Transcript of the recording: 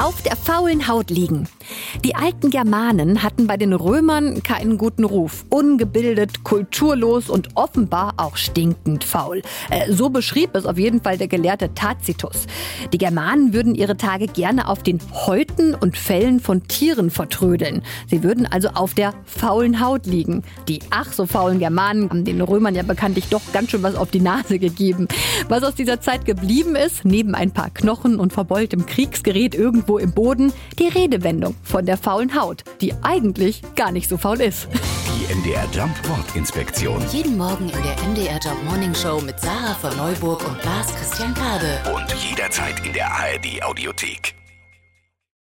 Auf der faulen Haut liegen. Die alten Germanen hatten bei den Römern keinen guten Ruf. Ungebildet, kulturlos und offenbar auch stinkend faul. Äh, so beschrieb es auf jeden Fall der Gelehrte Tacitus. Die Germanen würden ihre Tage gerne auf den Häuten und Fellen von Tieren vertrödeln. Sie würden also auf der faulen Haut liegen. Die ach so faulen Germanen haben den Römern ja bekanntlich doch ganz schön was auf die Nase gegeben. Was aus dieser Zeit geblieben ist, neben ein paar Knochen und verbeultem Kriegsgerät irgendwo im Boden, die Redewendung von der faulen Haut, die eigentlich gar nicht so faul ist. Die MDR Jump Wortinspektion. Jeden Morgen in der MDR Job Morning Show mit Sarah von Neuburg und Lars Christian Kade. Und jederzeit in der ARD Audiothek.